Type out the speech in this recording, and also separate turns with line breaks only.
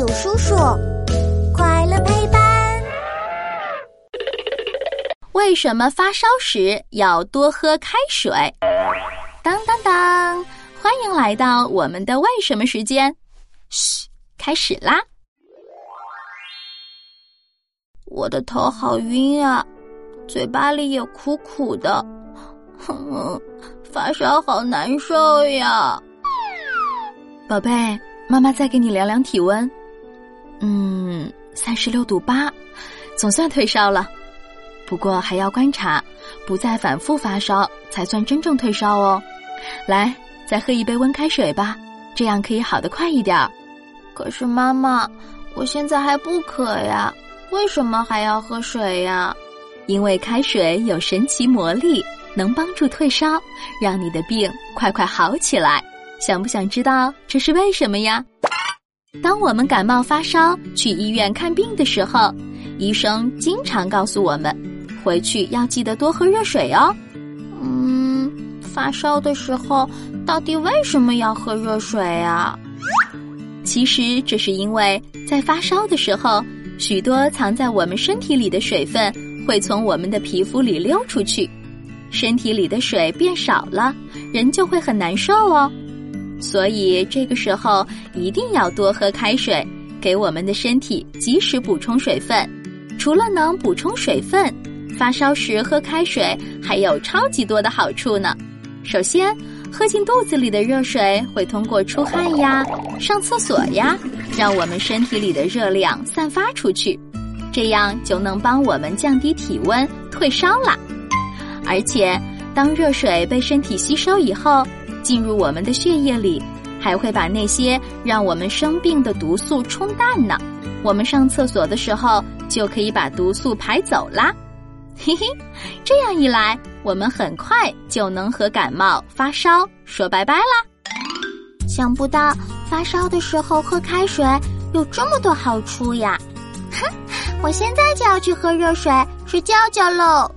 有叔叔，快乐陪伴。
为什么发烧时要多喝开水？当当当！欢迎来到我们的为什么时间。嘘，开始啦！
我的头好晕啊，嘴巴里也苦苦的，哼，发烧好难受呀。
宝贝，妈妈再给你量量体温。嗯，三十六度八，总算退烧了。不过还要观察，不再反复发烧，才算真正退烧哦。来。再喝一杯温开水吧，这样可以好得快一点。
可是妈妈，我现在还不渴呀，为什么还要喝水呀？
因为开水有神奇魔力，能帮助退烧，让你的病快快好起来。想不想知道这是为什么呀？当我们感冒发烧去医院看病的时候，医生经常告诉我们，回去要记得多喝热水哦。
嗯，发烧的时候。到底为什么要喝热水啊？
其实这是因为在发烧的时候，许多藏在我们身体里的水分会从我们的皮肤里溜出去，身体里的水变少了，人就会很难受哦。所以这个时候一定要多喝开水，给我们的身体及时补充水分。除了能补充水分，发烧时喝开水还有超级多的好处呢。首先。喝进肚子里的热水会通过出汗呀、上厕所呀，让我们身体里的热量散发出去，这样就能帮我们降低体温、退烧啦。而且，当热水被身体吸收以后，进入我们的血液里，还会把那些让我们生病的毒素冲淡呢。我们上厕所的时候，就可以把毒素排走啦。嘿嘿，这样一来，我们很快就能和感冒发烧说拜拜啦。
想不到发烧的时候喝开水有这么多好处呀！哼，我现在就要去喝热水睡觉觉喽。